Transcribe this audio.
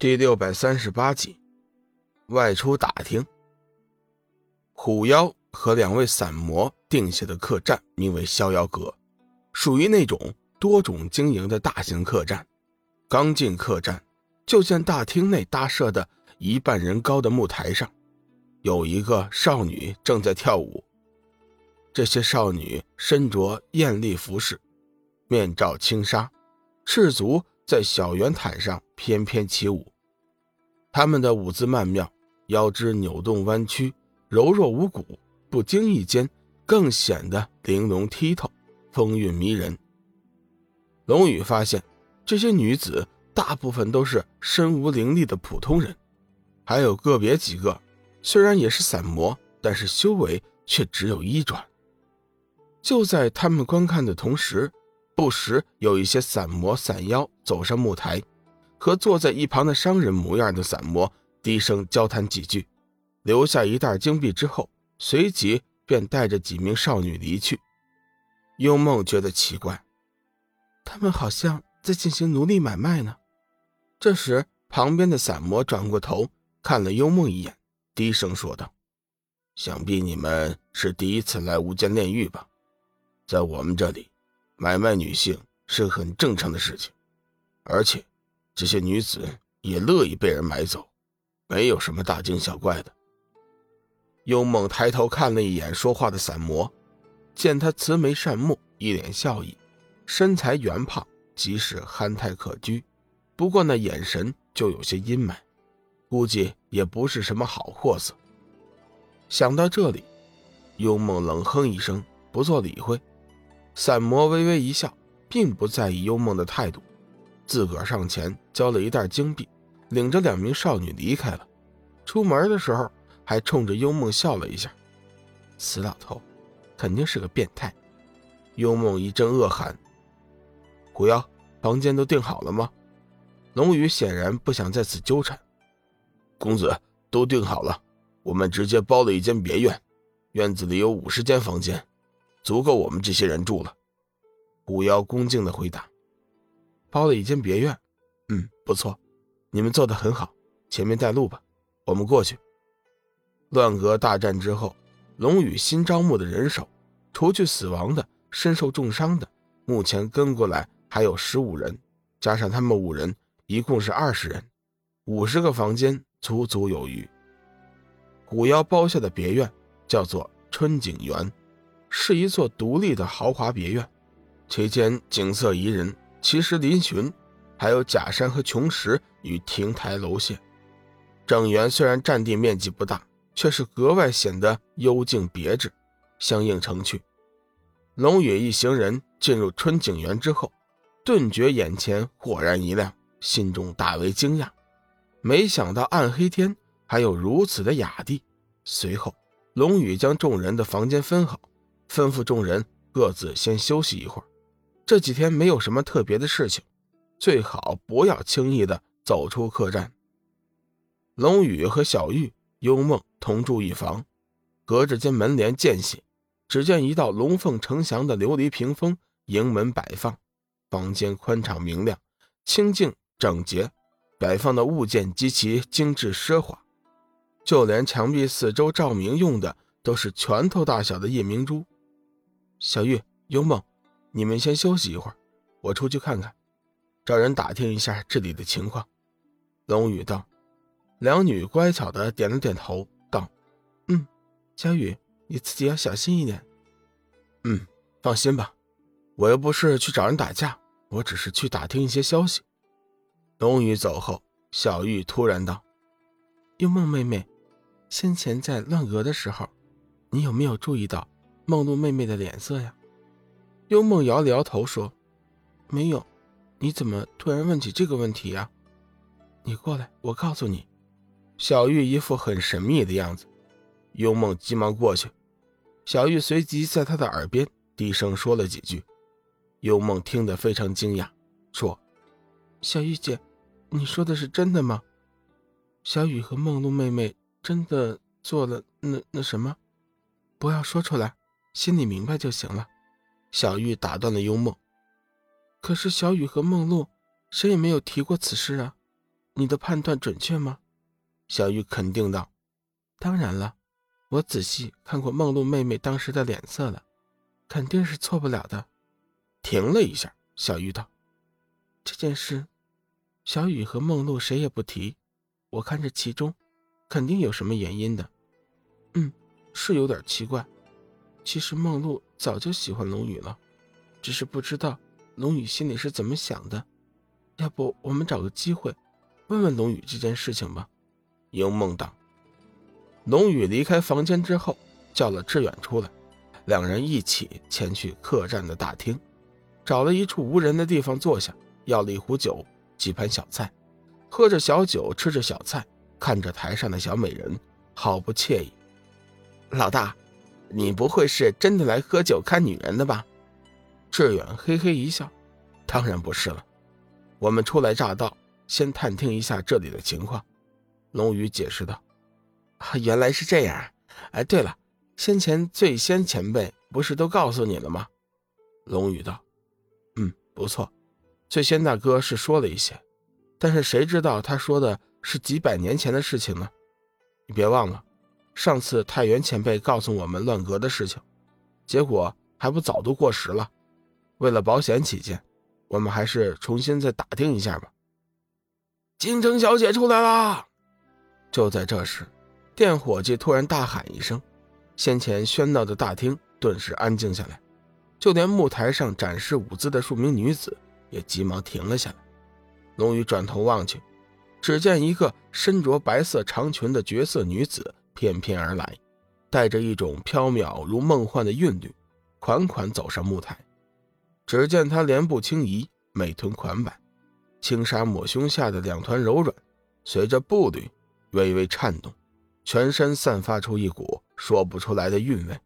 第六百三十八集，外出打听。虎妖和两位散魔定下的客栈名为逍遥阁，属于那种多种经营的大型客栈。刚进客栈，就见大厅内搭设的一半人高的木台上，有一个少女正在跳舞。这些少女身着艳丽服饰，面罩轻纱，赤足。在小圆毯上翩翩起舞，他们的舞姿曼妙，腰肢扭动弯曲，柔弱无骨，不经意间更显得玲珑剔透，风韵迷人。龙宇发现，这些女子大部分都是身无灵力的普通人，还有个别几个虽然也是散魔，但是修为却只有一转。就在他们观看的同时。不时有一些散魔散妖走上木台，和坐在一旁的商人模样的散魔低声交谈几句，留下一袋金币之后，随即便带着几名少女离去。幽梦觉得奇怪，他们好像在进行奴隶买卖呢。这时，旁边的散魔转过头看了幽梦一眼，低声说道：“想必你们是第一次来无间炼狱吧？在我们这里。”买卖女性是很正常的事情，而且这些女子也乐意被人买走，没有什么大惊小怪的。幽梦抬头看了一眼说话的散魔，见他慈眉善目，一脸笑意，身材圆胖，即使憨态可掬，不过那眼神就有些阴霾，估计也不是什么好货色。想到这里，幽梦冷哼一声，不做理会。散魔微微一笑，并不在意幽梦的态度，自个儿上前交了一袋金币，领着两名少女离开了。出门的时候，还冲着幽梦笑了一下。死老头，肯定是个变态。幽梦一阵恶寒。狐妖，房间都订好了吗？龙宇显然不想在此纠缠。公子，都订好了，我们直接包了一间别院，院子里有五十间房间。足够我们这些人住了，狐妖恭敬的回答：“包了一间别院，嗯，不错，你们做的很好。前面带路吧，我们过去。”乱阁大战之后，龙宇新招募的人手，除去死亡的、身受重伤的，目前跟过来还有十五人，加上他们五人，一共是二十人，五十个房间足足有余。虎妖包下的别院叫做春景园。是一座独立的豪华别院，其间景色宜人，其实林峋，还有假山和琼石与亭台楼榭。整园虽然占地面积不大，却是格外显得幽静别致，相映成趣。龙宇一行人进入春景园之后，顿觉眼前豁然一亮，心中大为惊讶，没想到暗黑天还有如此的雅地。随后，龙宇将众人的房间分好。吩咐众人各自先休息一会儿，这几天没有什么特别的事情，最好不要轻易的走出客栈。龙宇和小玉、幽梦同住一房，隔着间门帘间隙，只见一道龙凤呈祥的琉璃屏风迎门摆放，房间宽敞明亮、清净整洁，摆放的物件极其精致奢华，就连墙壁四周照明用的都是拳头大小的夜明珠。小玉、幽梦，你们先休息一会儿，我出去看看，找人打听一下这里的情况。龙宇道。两女乖巧的点了点头，道：“嗯，小雨，你自己要小心一点。”“嗯，放心吧，我又不是去找人打架，我只是去打听一些消息。”龙宇走后，小玉突然道：“幽梦妹妹，先前在乱阁的时候，你有没有注意到？”梦露妹妹的脸色呀，幽梦摇了摇头说：“没有，你怎么突然问起这个问题呀？”你过来，我告诉你。小玉一副很神秘的样子，幽梦急忙过去。小玉随即在他的耳边低声说了几句，幽梦听得非常惊讶，说：“小玉姐，你说的是真的吗？小雨和梦露妹妹真的做了那那什么？不要说出来。”心里明白就行了。小玉打断了幽梦。可是小雨和梦露谁也没有提过此事啊，你的判断准确吗？小玉肯定道：“当然了，我仔细看过梦露妹妹当时的脸色了，肯定是错不了的。”停了一下，小玉道：“这件事，小雨和梦露谁也不提，我看这其中，肯定有什么原因的。嗯，是有点奇怪。其实梦露早就喜欢龙宇了，只是不知道龙宇心里是怎么想的。要不我们找个机会，问问龙宇这件事情吧。”英梦道。龙宇离开房间之后，叫了志远出来，两人一起前去客栈的大厅。找了一处无人的地方坐下，要了一壶酒，几盘小菜，喝着小酒，吃着小菜，看着台上的小美人，好不惬意。老大，你不会是真的来喝酒看女人的吧？志远嘿嘿一笑：“当然不是了，我们初来乍到，先探听一下这里的情况。”龙宇解释道：“，原来是这样。哎，对了，先前醉仙前辈不是都告诉你了吗？”龙宇道。嗯不错，醉仙大哥是说了一些，但是谁知道他说的是几百年前的事情呢？你别忘了，上次太原前辈告诉我们乱阁的事情，结果还不早都过时了。为了保险起见，我们还是重新再打听一下吧。京城小姐出来啦！就在这时，店伙计突然大喊一声，先前喧闹的大厅顿时安静下来。就连木台上展示舞姿的数名女子也急忙停了下来。龙宇转头望去，只见一个身着白色长裙的绝色女子翩翩而来，带着一种飘渺如梦幻的韵律，款款走上木台。只见她莲步轻移，美臀款摆，轻纱抹胸下的两团柔软，随着步履微微颤动，全身散发出一股说不出来的韵味。